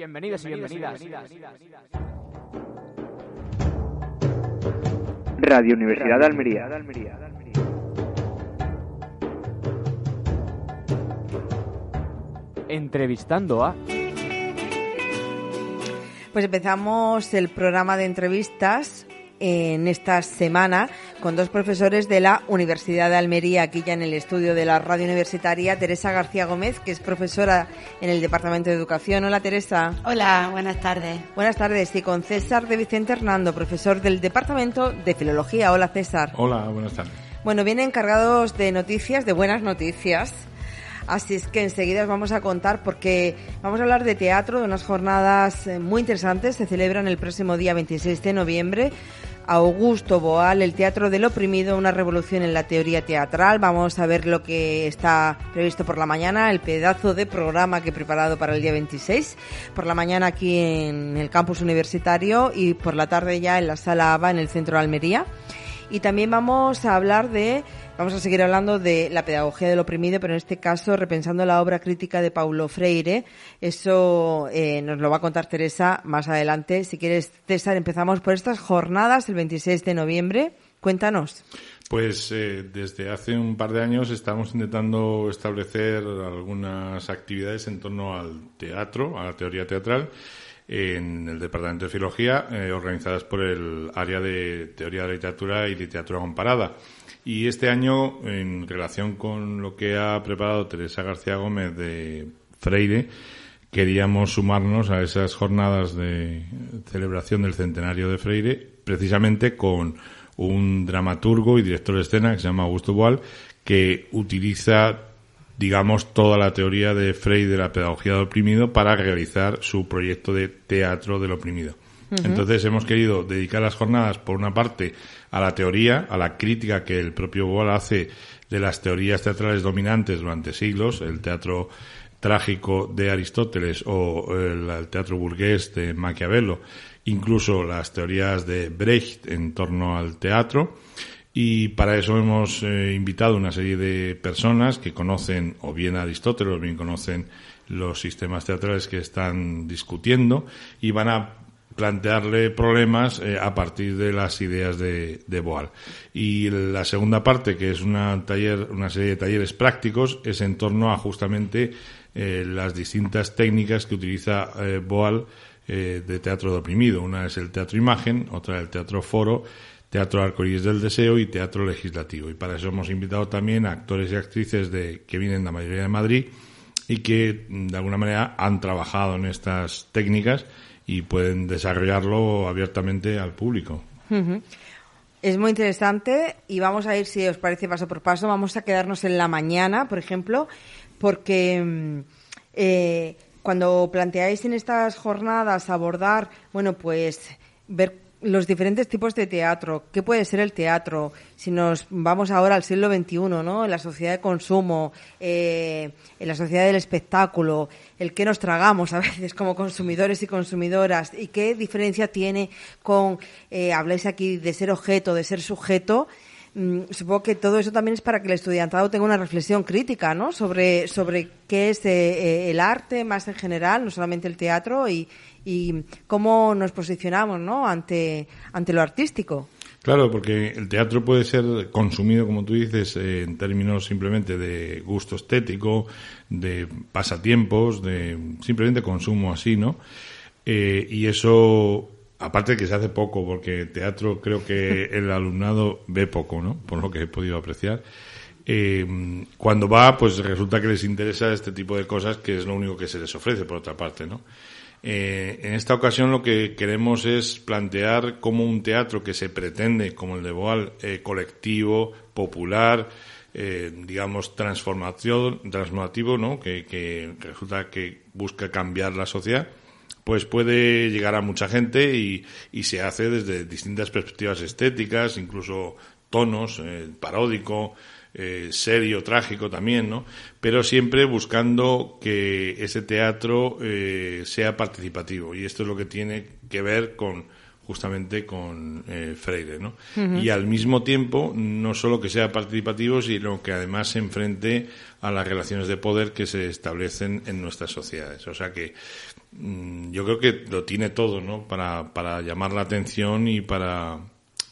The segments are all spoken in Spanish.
Bienvenidos, y bienvenidas. Radio Universidad de Almería. Entrevistando a... Pues empezamos el programa de entrevistas en esta semana con dos profesores de la Universidad de Almería, aquí ya en el estudio de la radio universitaria, Teresa García Gómez, que es profesora en el Departamento de Educación. Hola, Teresa. Hola, buenas tardes. Buenas tardes. Y con César de Vicente Hernando, profesor del Departamento de Filología. Hola, César. Hola, buenas tardes. Bueno, vienen encargados de noticias, de buenas noticias. Así es que enseguida os vamos a contar porque vamos a hablar de teatro, de unas jornadas eh, muy interesantes. Se celebran el próximo día 26 de noviembre. Augusto Boal, el Teatro del Oprimido, una revolución en la teoría teatral. Vamos a ver lo que está previsto por la mañana, el pedazo de programa que he preparado para el día 26. Por la mañana aquí en el campus universitario y por la tarde ya en la sala ABA en el centro de Almería. Y también vamos a hablar de Vamos a seguir hablando de la pedagogía del oprimido, pero en este caso repensando la obra crítica de Paulo Freire. Eso eh, nos lo va a contar Teresa más adelante. Si quieres, César, empezamos por estas jornadas el 26 de noviembre. Cuéntanos. Pues eh, desde hace un par de años estamos intentando establecer algunas actividades en torno al teatro, a la teoría teatral, en el Departamento de Filología, eh, organizadas por el área de Teoría de la Literatura y Literatura Comparada. Y este año, en relación con lo que ha preparado Teresa García Gómez de Freire, queríamos sumarnos a esas jornadas de celebración del centenario de Freire, precisamente con un dramaturgo y director de escena que se llama Augusto Boal, que utiliza, digamos, toda la teoría de Freire de la pedagogía del oprimido para realizar su proyecto de teatro del oprimido. Entonces hemos querido dedicar las jornadas, por una parte, a la teoría, a la crítica que el propio Boal hace de las teorías teatrales dominantes durante siglos, el teatro trágico de Aristóteles o el, teatro burgués de Maquiavelo, incluso las teorías de Brecht en torno al teatro. Y para eso hemos eh, invitado una serie de personas que conocen o bien Aristóteles o bien conocen los sistemas teatrales que están discutiendo y van a plantearle problemas eh, a partir de las ideas de, de, Boal. Y la segunda parte, que es una, taller, una serie de talleres prácticos, es en torno a justamente eh, las distintas técnicas que utiliza Boal de teatro de oprimido. Una es el teatro imagen, otra el teatro foro, teatro arcoíris del deseo y teatro legislativo. Y para eso hemos invitado también a actores y actrices de, que vienen de la mayoría de Madrid y que de alguna manera han trabajado en estas técnicas y pueden desarrollarlo abiertamente al público. Es muy interesante y vamos a ir, si os parece, paso por paso. Vamos a quedarnos en la mañana, por ejemplo, porque mm, eh, cuando planteáis en estas jornadas abordar, bueno, pues ver los diferentes tipos de teatro. ¿Qué puede ser el teatro? Si nos vamos ahora al siglo XXI, ¿no? En la sociedad de consumo, eh, en la sociedad del espectáculo, el que nos tragamos a veces como consumidores y consumidoras y qué diferencia tiene con, eh, habláis aquí de ser objeto, de ser sujeto. Mm, supongo que todo eso también es para que el estudiantado tenga una reflexión crítica, ¿no? Sobre, sobre qué es eh, el arte más en general, no solamente el teatro y, y cómo nos posicionamos ¿no? ante, ante lo artístico. Claro, porque el teatro puede ser consumido, como tú dices, en términos simplemente de gusto estético, de pasatiempos, de simplemente consumo así, ¿no? Eh, y eso, aparte de que se hace poco, porque teatro creo que el alumnado ve poco, ¿no? Por lo que he podido apreciar. Eh, cuando va, pues resulta que les interesa este tipo de cosas, que es lo único que se les ofrece, por otra parte, ¿no? Eh, en esta ocasión lo que queremos es plantear cómo un teatro que se pretende, como el de Boal, eh, colectivo, popular, eh, digamos, transformación, transformativo, ¿no? Que, que, resulta que busca cambiar la sociedad, pues puede llegar a mucha gente y, y se hace desde distintas perspectivas estéticas, incluso tonos, paródico, eh, serio, trágico también, ¿no? Pero siempre buscando que ese teatro eh, sea participativo. Y esto es lo que tiene que ver con justamente con eh, Freire, ¿no? Y al mismo tiempo, no solo que sea participativo, sino que además se enfrente a las relaciones de poder que se establecen en nuestras sociedades. O sea que mm, yo creo que lo tiene todo, ¿no? Para, para llamar la atención y para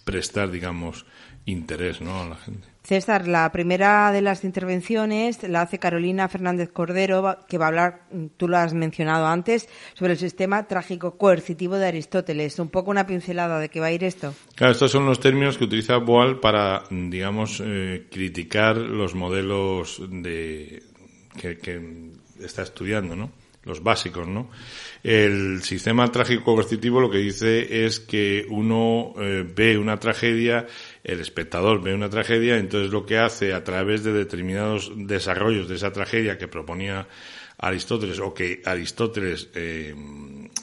prestar, digamos, interés, ¿no? A la gente. César, la primera de las intervenciones la hace Carolina Fernández Cordero, que va a hablar, tú lo has mencionado antes, sobre el sistema trágico coercitivo de Aristóteles. Un poco una pincelada de qué va a ir esto. Claro, estos son los términos que utiliza Boal para, digamos, eh, criticar los modelos de que, que está estudiando, ¿no? Los básicos, ¿no? El sistema trágico coercitivo lo que dice es que uno eh, ve una tragedia el espectador ve una tragedia, entonces lo que hace a través de determinados desarrollos de esa tragedia que proponía Aristóteles o que Aristóteles, eh,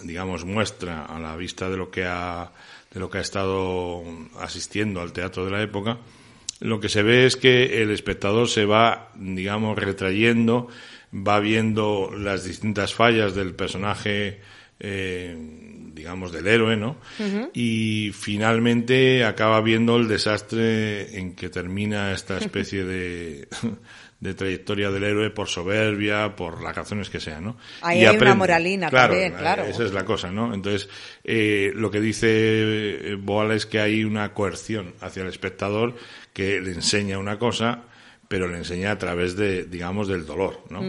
digamos, muestra a la vista de lo que ha de lo que ha estado asistiendo al teatro de la época, lo que se ve es que el espectador se va, digamos, retrayendo, va viendo las distintas fallas del personaje eh, digamos, del héroe, ¿no? Y finalmente acaba viendo el desastre en que termina esta especie de, de trayectoria del héroe por soberbia, por las razones que sean, ¿no? Ahí hay una moralina también, claro. Esa es la cosa, ¿no? Entonces, eh, lo que dice eh, Boal es que hay una coerción hacia el espectador que le enseña una cosa, pero le enseña a través de, digamos, del dolor, ¿no?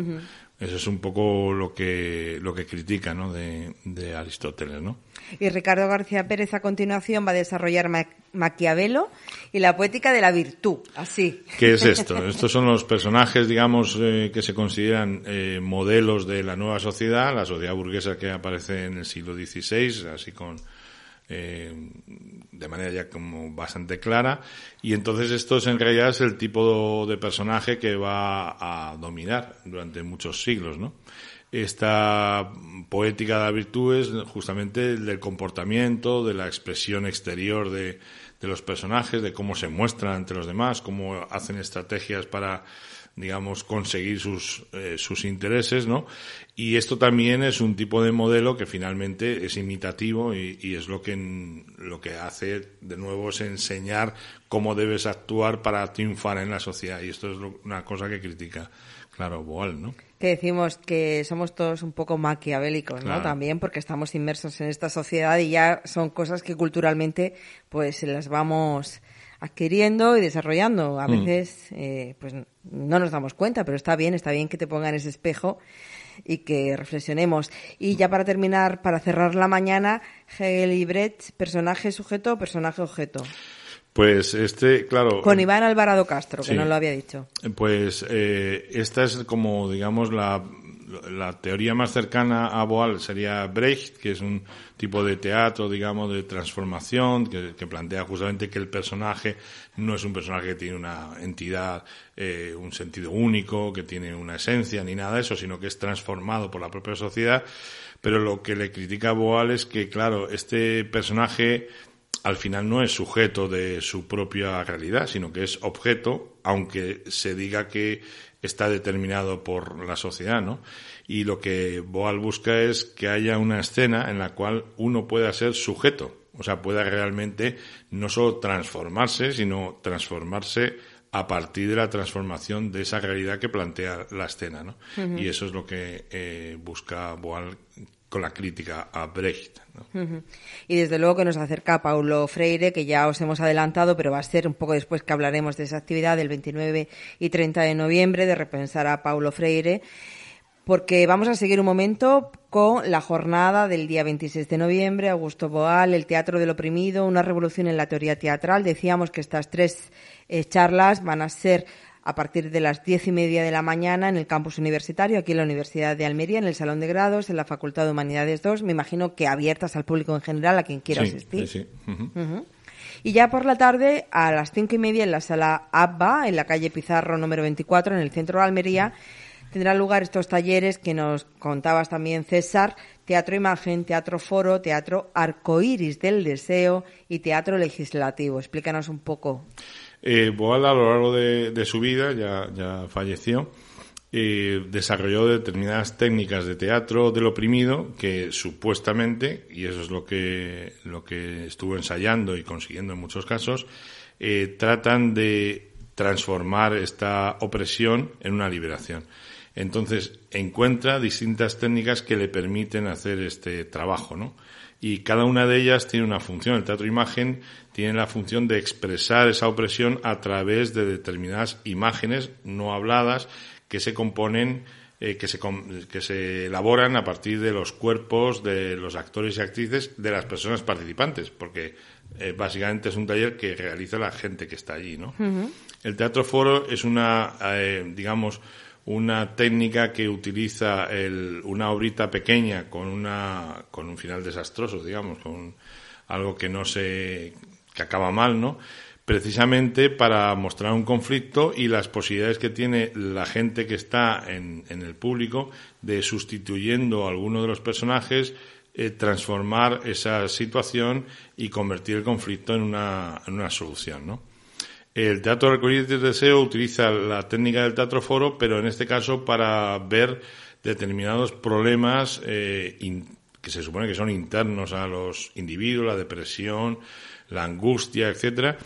Eso es un poco lo que, lo que critica ¿no? de, de Aristóteles. ¿no? Y Ricardo García Pérez a continuación va a desarrollar Maquiavelo y la poética de la virtud, así. ¿Qué es esto? Estos son los personajes, digamos, eh, que se consideran eh, modelos de la nueva sociedad, la sociedad burguesa que aparece en el siglo XVI, así con eh, de manera ya como bastante clara y entonces esto es en realidad es el tipo de personaje que va a dominar durante muchos siglos, ¿no? Esta poética de la virtud es justamente del comportamiento, de la expresión exterior de, de los personajes, de cómo se muestran ante los demás, cómo hacen estrategias para digamos, conseguir sus, eh, sus intereses, ¿no? Y esto también es un tipo de modelo que finalmente es imitativo y, y es lo que, lo que hace, de nuevo, es enseñar cómo debes actuar para triunfar en la sociedad. Y esto es una cosa que critica, claro, Boal, ¿no? Que decimos que somos todos un poco maquiavélicos, ¿no? También porque estamos inmersos en esta sociedad y ya son cosas que culturalmente, pues, las vamos adquiriendo y desarrollando. A mm. veces, eh, pues no nos damos cuenta, pero está bien, está bien que te pongan ese espejo y que reflexionemos. Y ya para terminar, para cerrar la mañana, Hegel y Brecht, personaje sujeto, personaje objeto. Pues este, claro. Con Iván Alvarado Castro, que no lo había dicho. Pues eh, esta es como, digamos, la la teoría más cercana a Boal sería Brecht, que es un tipo de teatro, digamos, de transformación, que, plantea justamente que el personaje no es un personaje que tiene una entidad, eh, un sentido único, que tiene una esencia, ni nada de eso, sino que es transformado por la propia sociedad. Pero lo que le critica a Boal es que, claro, este personaje al final no es sujeto de su propia realidad, sino que es objeto, aunque se diga que está determinado por la sociedad, ¿no? Y lo que Boal busca es que haya una escena en la cual uno pueda ser sujeto, o sea, pueda realmente no solo transformarse, sino transformarse a partir de la transformación de esa realidad que plantea la escena, ¿no? Y eso es lo que eh, busca Boal con la crítica a Brecht. Y desde luego que nos acerca a Paulo Freire, que ya os hemos adelantado, pero va a ser un poco después que hablaremos de esa actividad del 29 y 30 de noviembre, de repensar a Paulo Freire, porque vamos a seguir un momento con la jornada del día 26 de noviembre, Augusto Boal, el Teatro del Oprimido, una revolución en la teoría teatral. Decíamos que estas tres eh, charlas van a ser a partir de las diez y media de la mañana en el campus universitario, aquí en la Universidad de Almería, en el Salón de Grados, en la Facultad de Humanidades 2, me imagino que abiertas al público en general, a quien quiera asistir. Sí, Y ya por la tarde, a las cinco y media, en la sala ABBA, en la calle Pizarro número 24, en el centro de Almería, tendrán lugar estos talleres que nos contabas también, César, Teatro Imagen, Teatro Foro, Teatro Arcoíris del Deseo y Teatro Legislativo. Explícanos un poco. Eh, Boal a lo largo de, su vida, ya, falleció, desarrolló determinadas técnicas de teatro del oprimido que supuestamente, y eso es lo que, lo que estuvo ensayando y consiguiendo en muchos casos, eh, tratan de transformar esta opresión en una liberación. Entonces, encuentra distintas técnicas que le permiten hacer este trabajo, ¿no? Y cada una de ellas tiene una función. El teatro imagen tiene la función de expresar esa opresión a través de determinadas imágenes no habladas que se componen eh, que, se, que se elaboran a partir de los cuerpos de los actores y actrices de las personas participantes, porque eh, básicamente es un taller que realiza la gente que está allí, ¿no? El teatro foro es una, eh, digamos, una técnica que utiliza el, una obrita pequeña con una con un final desastroso, digamos, con algo que no se que acaba mal, ¿no? precisamente para mostrar un conflicto y las posibilidades que tiene la gente que está en, el público de sustituyendo a alguno de los personajes, eh, transformar esa situación y convertir el conflicto en una, en una solución, ¿no? El teatro recorrido de deseo utiliza la técnica del teatro foro, pero en este caso para ver determinados problemas eh, que se supone que son internos a los individuos, la depresión, la angustia, etcétera,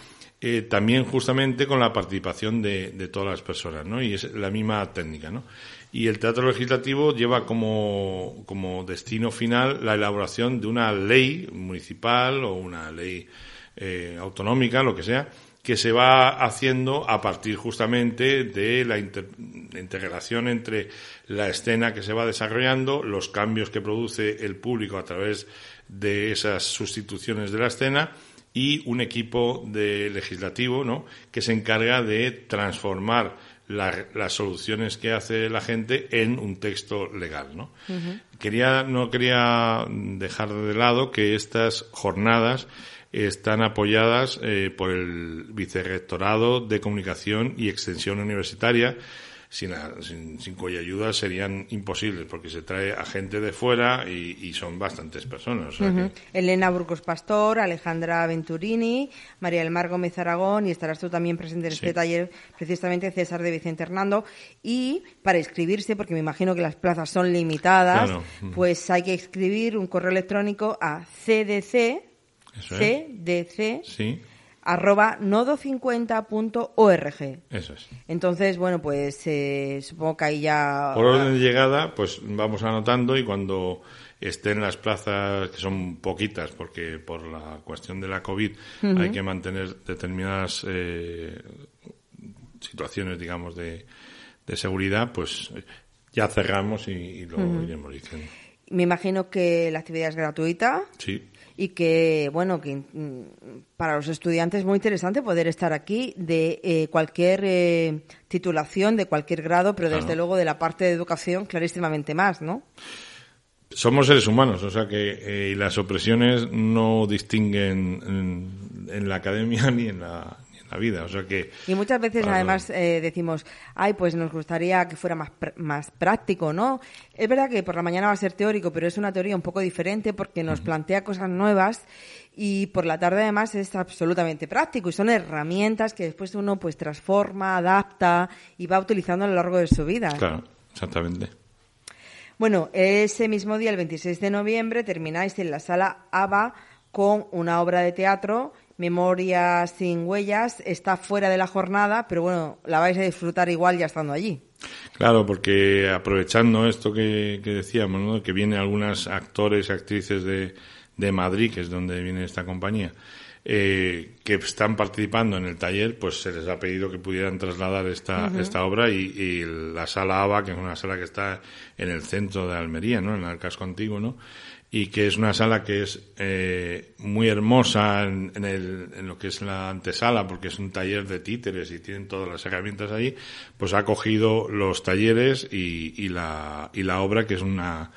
eh, también justamente con la participación de, de, todas las personas, ¿no? Y es la misma técnica, ¿no? Y el teatro legislativo lleva como, como destino final la elaboración de una ley municipal o una ley eh, autonómica, lo que sea, que se va haciendo a partir justamente de la integración entre la escena que se va desarrollando, los cambios que produce el público a través de esas sustituciones de la escena y un equipo de legislativo ¿no? que se encarga de transformar las soluciones que hace la gente en un texto legal. ¿no? quería, no quería dejar de lado que estas jornadas están apoyadas eh, por el Vicerrectorado de Comunicación y Extensión Universitaria sin, sin, cuya ayuda serían imposibles, porque se trae a gente de fuera y, son bastantes personas. Elena Burgos Pastor, Alejandra Venturini, María del Mar Gómez Aragón, y estarás tú también presente en este taller, precisamente César de Vicente Hernando. Y para inscribirse, porque me imagino que las plazas son limitadas, pues hay que escribir un correo electrónico a cdc, cdc, sí arroba nodo50.org. Eso es. Entonces, bueno, pues eh, supongo que ahí ya... Por orden de llegada, pues vamos anotando y cuando estén las plazas, que son poquitas, porque por la cuestión de la COVID hay que mantener determinadas eh, situaciones, digamos, de, de, seguridad, pues ya cerramos y, lo iremos diciendo. Me imagino que la actividad es gratuita. Sí y que, bueno, que mm, para los estudiantes es muy interesante poder estar aquí de eh, cualquier eh, titulación, de cualquier grado, pero desde luego de la parte de educación clarísimamente más, ¿no? Somos seres humanos, o sea que eh, las opresiones no distinguen en la academia ni en la, la vida. O sea que, y muchas veces además eh, decimos, ay, pues nos gustaría que fuera más, más práctico, ¿no? Es verdad que por la mañana va a ser teórico, pero es una teoría un poco diferente porque nos plantea cosas nuevas y por la tarde además es absolutamente práctico y son herramientas que después uno pues transforma, adapta y va utilizando a lo largo de su vida. Claro, exactamente. Bueno, ese mismo día, el 26 de noviembre, termináis en la sala ABA con una obra de teatro Memoria sin huellas está fuera de la jornada, pero bueno, la vais a disfrutar igual ya estando allí. Claro, porque aprovechando esto que, decíamos, ¿no? que vienen algunas actores y actrices de, de Madrid, que es donde viene esta compañía, eh, que están participando en el taller, pues se les ha pedido que pudieran trasladar esta, esta obra y, la sala ABA, que es una sala que está en el centro de Almería, ¿no? en el casco antiguo, ¿no? Y que es una sala que es eh, muy hermosa en, el, en, lo que es la antesala, porque es un taller de títeres y tienen todas las herramientas ahí, pues ha cogido los talleres y, y, la, y la obra, que es una,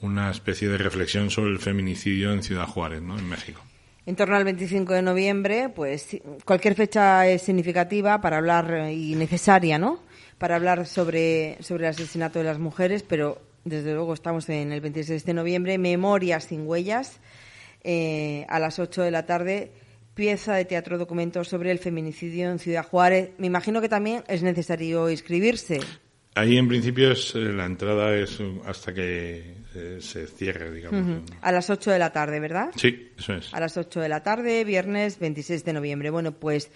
una especie de reflexión sobre el feminicidio en Ciudad Juárez, ¿no? en México. En torno al 25 de noviembre, pues cualquier fecha es significativa para hablar y necesaria, ¿no? Para hablar sobre, sobre el asesinato de las mujeres, pero desde luego estamos en el 26 de noviembre, Memorias sin huellas, eh, a las 8 de la tarde, pieza de teatro documento sobre el feminicidio en Ciudad Juárez. Me imagino que también es necesario inscribirse. Ahí en principio es, eh, la entrada es hasta que eh, se cierre, digamos. A las 8 de la tarde, ¿verdad? Sí, eso es. A las 8 de la tarde, viernes 26 de noviembre. Bueno, pues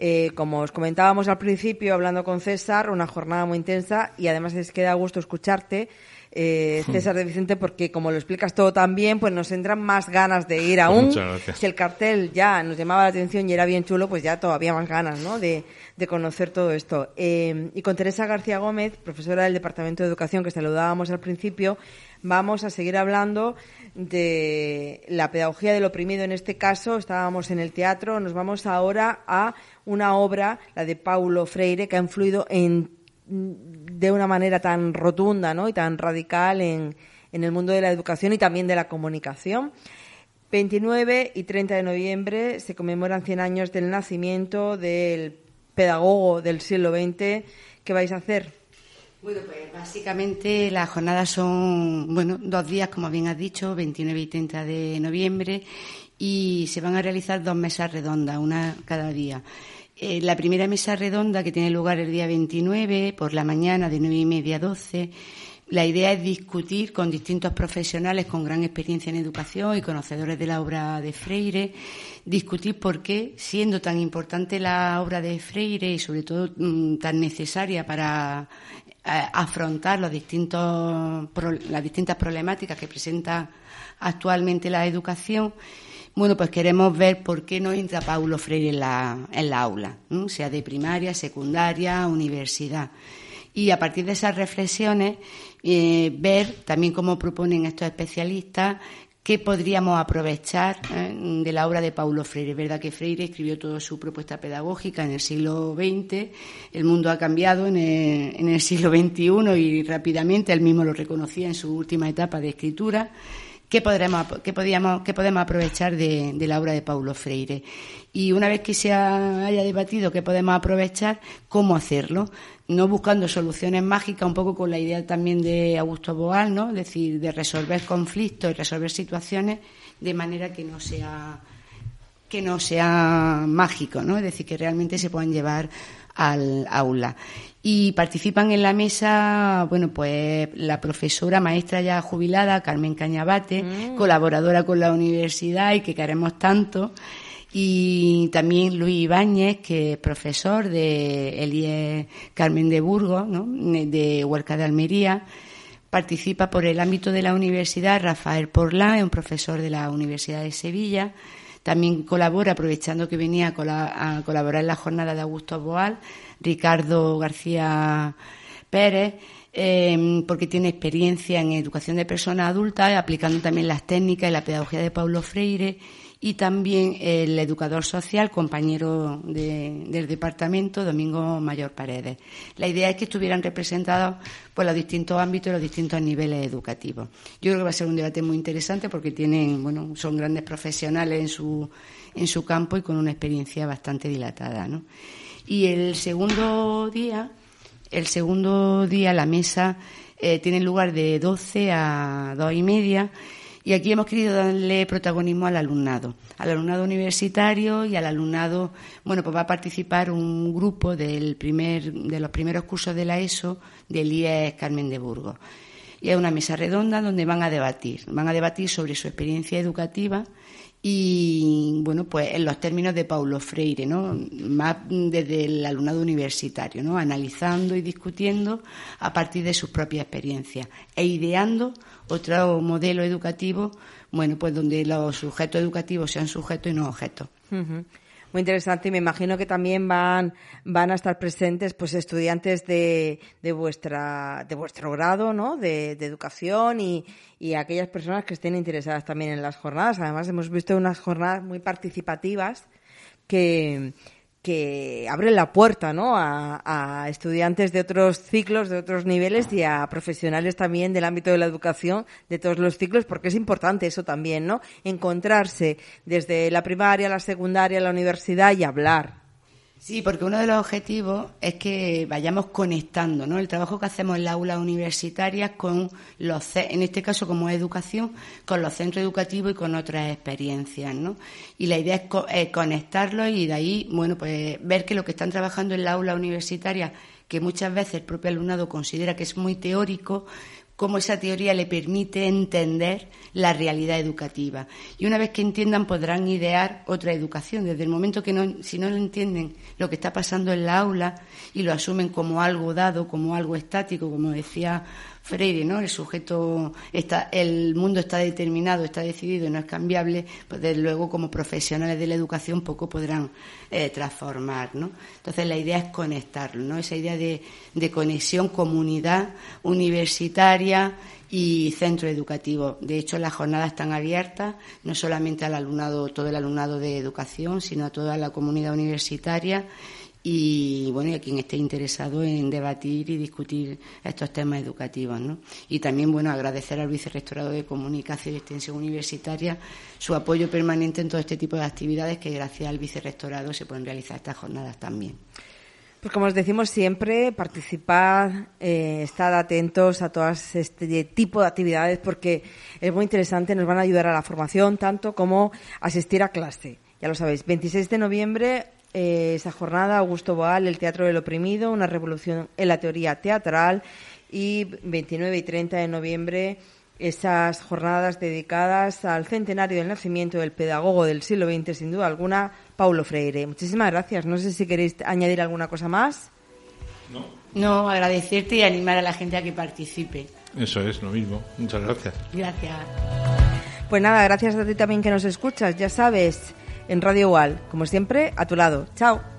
Eh, como os comentábamos al principio, hablando con César, una jornada muy intensa y además es que da gusto escucharte. Eh, César de Vicente, porque como lo explicas todo tan bien, pues nos entran más ganas de ir aún. Muchas gracias. Si el cartel ya nos llamaba la atención y era bien chulo, pues ya todavía más ganas, ¿no? De, de conocer todo esto. Eh, y con Teresa García Gómez, profesora del Departamento de Educación, que saludábamos al principio, vamos a seguir hablando de la pedagogía del oprimido. En este caso, estábamos en el teatro, nos vamos ahora a una obra, la de Paulo Freire, que ha influido en, de una manera tan rotunda ¿no? y tan radical en, en el mundo de la educación y también de la comunicación. 29 y 30 de noviembre se conmemoran 100 años del nacimiento del pedagogo del siglo XX. ¿Qué vais a hacer? Bueno, pues básicamente las jornadas son, bueno, dos días, como bien has dicho, 29 y 30 de noviembre, y se van a realizar dos mesas redondas, una cada día. Eh, la primera mesa redonda, que tiene lugar el día 29, por la mañana, de nueve y media a 12, la idea es discutir con distintos profesionales con gran experiencia en educación y conocedores de la obra de Freire, discutir por qué, siendo tan importante la obra de Freire y sobre todo mm, tan necesaria para eh, afrontar los distintos, las distintas problemáticas que presenta actualmente la educación, bueno, pues queremos ver por qué no entra Paulo Freire en la, en la aula, sea de primaria, secundaria, universidad. Y a partir de esas reflexiones, eh, ver también cómo proponen estos especialistas qué podríamos aprovechar eh, de la obra de Paulo Freire. Es verdad que Freire escribió toda su propuesta pedagógica en el siglo XX, el mundo ha cambiado en el, en el siglo XXI y rápidamente él mismo lo reconocía en su última etapa de escritura qué, podremos, qué, podíamos, qué podemos aprovechar de, la obra de Paulo Freire. Y una vez que se haya debatido qué podemos aprovechar, cómo hacerlo. No buscando soluciones mágicas, un poco con la idea también de Augusto Boal, ¿no? Es decir, de resolver conflictos y resolver situaciones de manera que no sea que no sea mágico, ¿no? Es decir, que realmente se puedan llevar al aula. Y participan en la mesa, bueno, pues la profesora, maestra ya jubilada, Carmen Cañabate, mm. colaboradora con la universidad y que queremos tanto, y también Luis Ibáñez, que es profesor de Elie Carmen de Burgos, ¿no? de Huerca de Almería. Participa por el ámbito de la universidad Rafael Porlán, un profesor de la Universidad de Sevilla. También colabora, aprovechando que venía a, colaborar en la jornada de Augusto Boal, Ricardo García Pérez, em, porque tiene experiencia en educación de personas adultas, aplicando también las técnicas y la pedagogía de Paulo Freire, y también el educador social, compañero del departamento, Domingo Mayor Paredes. La idea es que estuvieran representados por los distintos ámbitos y los distintos niveles educativos. Yo creo que va a ser un debate muy interesante porque tienen, bueno, son grandes profesionales en su, en su campo y con una experiencia bastante dilatada, ¿no? Y el segundo día, el segundo día la mesa eh, tiene lugar de 12 a dos y media y aquí hemos querido darle protagonismo al alumnado, al alumnado universitario y al alumnado, bueno, pues va a participar un grupo del primer, de los primeros cursos de la ESO del IES Carmen de Burgos. Y es una mesa redonda donde van a debatir, van a debatir sobre su experiencia educativa y bueno, pues en los términos de Paulo Freire, ¿no? Más desde el alumnado universitario, ¿no? Analizando y discutiendo a partir de sus propias experiencias e ideando otro modelo educativo, bueno, pues donde los sujetos educativos sean sujetos y no objetos. Muy interesante y me imagino que también van, van a estar presentes pues estudiantes de, de vuestra, de vuestro grado, ¿no? De, de educación y, y aquellas personas que estén interesadas también en las jornadas. Además hemos visto unas jornadas muy participativas que, que abren la puerta ¿no? A, estudiantes de otros ciclos, de otros niveles y a profesionales también del ámbito de la educación de todos los ciclos, porque es importante eso también, ¿no? Encontrarse desde la primaria, la secundaria, la universidad y hablar. Sí, porque uno de los objetivos es que vayamos conectando ¿no? el trabajo que hacemos en la aula universitaria con los, en este caso como educación, con los centros educativos y con otras experiencias. ¿no? Y la idea es, conectarlos y de ahí, bueno, pues ver que lo que están trabajando en la aula universitaria, que muchas veces el propio alumnado considera que es muy teórico, cómo esa teoría le permite entender la realidad educativa. Y una vez que entiendan, podrán idear otra educación. Desde el momento que no, si no entienden lo que está pasando en la aula y lo asumen como algo dado, como algo estático, como decía Freire, ¿no? El sujeto está, el mundo está determinado, está decidido y no es cambiable, pues desde luego como profesionales de la educación poco podrán eh, transformar, ¿no? Entonces la idea es conectarlo, ¿no? Esa idea de, de conexión comunidad universitaria y centro educativo. De hecho, las jornadas están abiertas no solamente al alumnado, todo el alumnado de educación, sino a toda la comunidad universitaria y bueno, y a quien esté interesado en debatir y discutir estos temas educativos, ¿no? Y también, bueno, agradecer al vicerrectorado de Comunicación y Extensión Universitaria su apoyo permanente en todo este tipo de actividades que gracias al vicerrectorado se pueden realizar estas jornadas también. Pues como os decimos siempre, participad, eh, estad atentos a todo este tipo de actividades porque es muy interesante, nos van a ayudar a la formación tanto como asistir a clase. Ya lo sabéis, 26 de noviembre, eh, esa jornada, Augusto Boal, El Teatro del Oprimido, una revolución en la teoría teatral y 29 y 30 de noviembre esas jornadas dedicadas al centenario del nacimiento del pedagogo del siglo XX, sin duda alguna, Paulo Freire. Muchísimas gracias. No sé si queréis añadir alguna cosa más. No. No, agradecerte y animar a la gente a que participe. Eso es lo mismo. Muchas gracias. Gracias. Pues nada, gracias a ti también que nos escuchas. Ya sabes, en Radio Igual, como siempre, a tu lado. Chao.